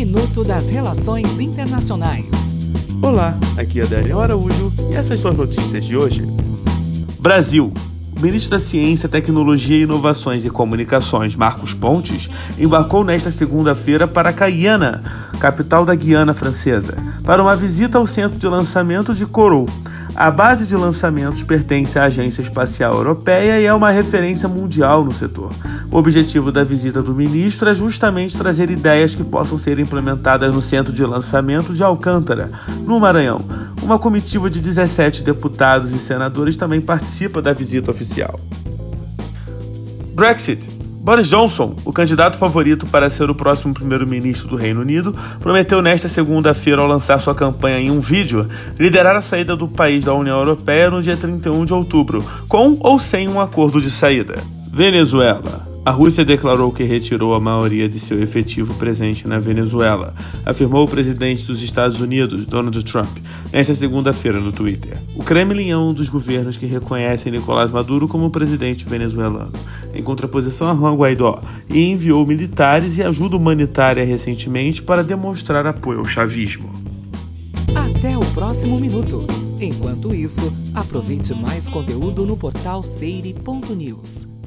Minuto das Relações Internacionais. Olá, aqui é Daniel Araújo e essas são as notícias de hoje. Brasil. O ministro da Ciência, Tecnologia, Inovações e Comunicações, Marcos Pontes, embarcou nesta segunda-feira para Cayena, capital da Guiana Francesa, para uma visita ao centro de lançamento de Corot, a base de lançamentos pertence à Agência Espacial Europeia e é uma referência mundial no setor. O objetivo da visita do ministro é justamente trazer ideias que possam ser implementadas no centro de lançamento de Alcântara, no Maranhão. Uma comitiva de 17 deputados e senadores também participa da visita oficial. Brexit Boris Johnson, o candidato favorito para ser o próximo primeiro-ministro do Reino Unido, prometeu nesta segunda-feira, ao lançar sua campanha em um vídeo, liderar a saída do país da União Europeia no dia 31 de outubro, com ou sem um acordo de saída. Venezuela. A Rússia declarou que retirou a maioria de seu efetivo presente na Venezuela, afirmou o presidente dos Estados Unidos, Donald Trump, nesta segunda-feira no Twitter. O Kremlin é um dos governos que reconhecem Nicolás Maduro como presidente venezuelano, em contraposição a Juan Guaidó, e enviou militares e ajuda humanitária recentemente para demonstrar apoio ao chavismo. Até o próximo minuto. Enquanto isso, aproveite mais conteúdo no portal seire.news.